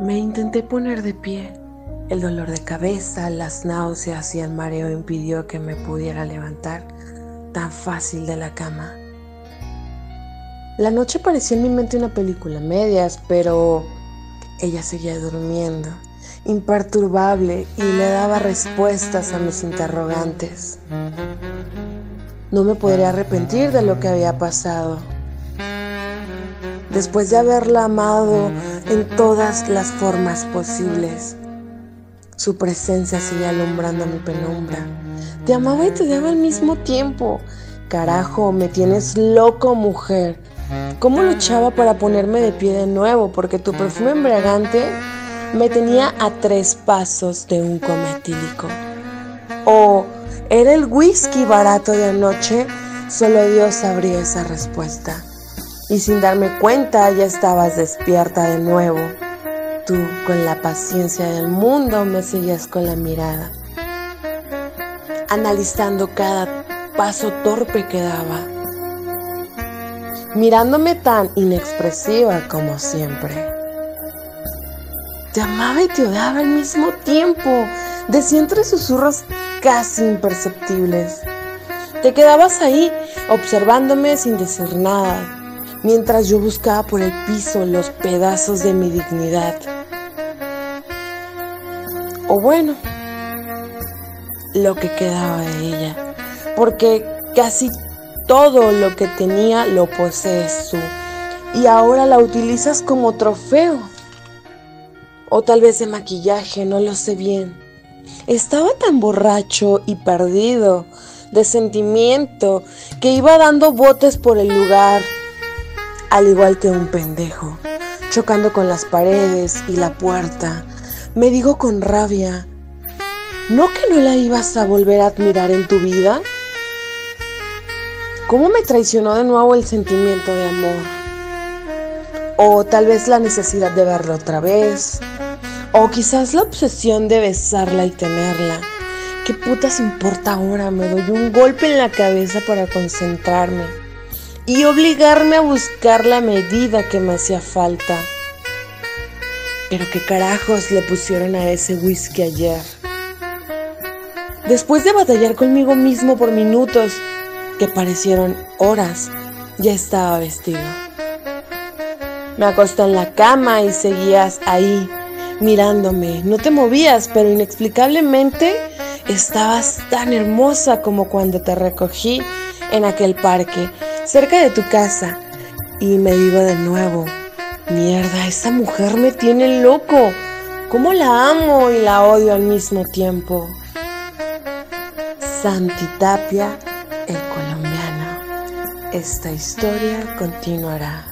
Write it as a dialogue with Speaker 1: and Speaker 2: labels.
Speaker 1: Me intenté poner de pie. El dolor de cabeza, las náuseas y el mareo impidió que me pudiera levantar tan fácil de la cama. La noche parecía en mi mente una película medias, pero ella seguía durmiendo, imperturbable, y le daba respuestas a mis interrogantes. No me podría arrepentir de lo que había pasado. Después de haberla amado en todas las formas posibles, su presencia seguía alumbrando mi penumbra. Te amaba y te daba al mismo tiempo. Carajo, me tienes loco, mujer. ¿Cómo luchaba para ponerme de pie de nuevo? Porque tu perfume embriagante me tenía a tres pasos de un cometílico. ¿O era el whisky barato de anoche? Solo Dios sabría esa respuesta. Y sin darme cuenta ya estabas despierta de nuevo. Tú, con la paciencia del mundo, me seguías con la mirada, analizando cada paso torpe que daba mirándome tan inexpresiva como siempre. Te amaba y te odiaba al mismo tiempo, decía entre susurros casi imperceptibles. Te quedabas ahí observándome sin decir nada, mientras yo buscaba por el piso los pedazos de mi dignidad. O bueno, lo que quedaba de ella, porque casi todo lo que tenía lo posees tú y ahora la utilizas como trofeo. O tal vez de maquillaje, no lo sé bien. Estaba tan borracho y perdido de sentimiento que iba dando botes por el lugar, al igual que un pendejo, chocando con las paredes y la puerta. Me digo con rabia, ¿no que no la ibas a volver a admirar en tu vida? ¿Cómo me traicionó de nuevo el sentimiento de amor? O tal vez la necesidad de verla otra vez. O quizás la obsesión de besarla y tenerla. ¿Qué putas importa ahora? Me doy un golpe en la cabeza para concentrarme y obligarme a buscar la medida que me hacía falta. Pero qué carajos le pusieron a ese whisky ayer. Después de batallar conmigo mismo por minutos, que parecieron horas, ya estaba vestido. Me acosté en la cama y seguías ahí, mirándome. No te movías, pero inexplicablemente estabas tan hermosa como cuando te recogí en aquel parque, cerca de tu casa. Y me digo de nuevo, mierda, esa mujer me tiene loco. ¿Cómo la amo y la odio al mismo tiempo? Santi Tapia el colombiano. Esta historia continuará.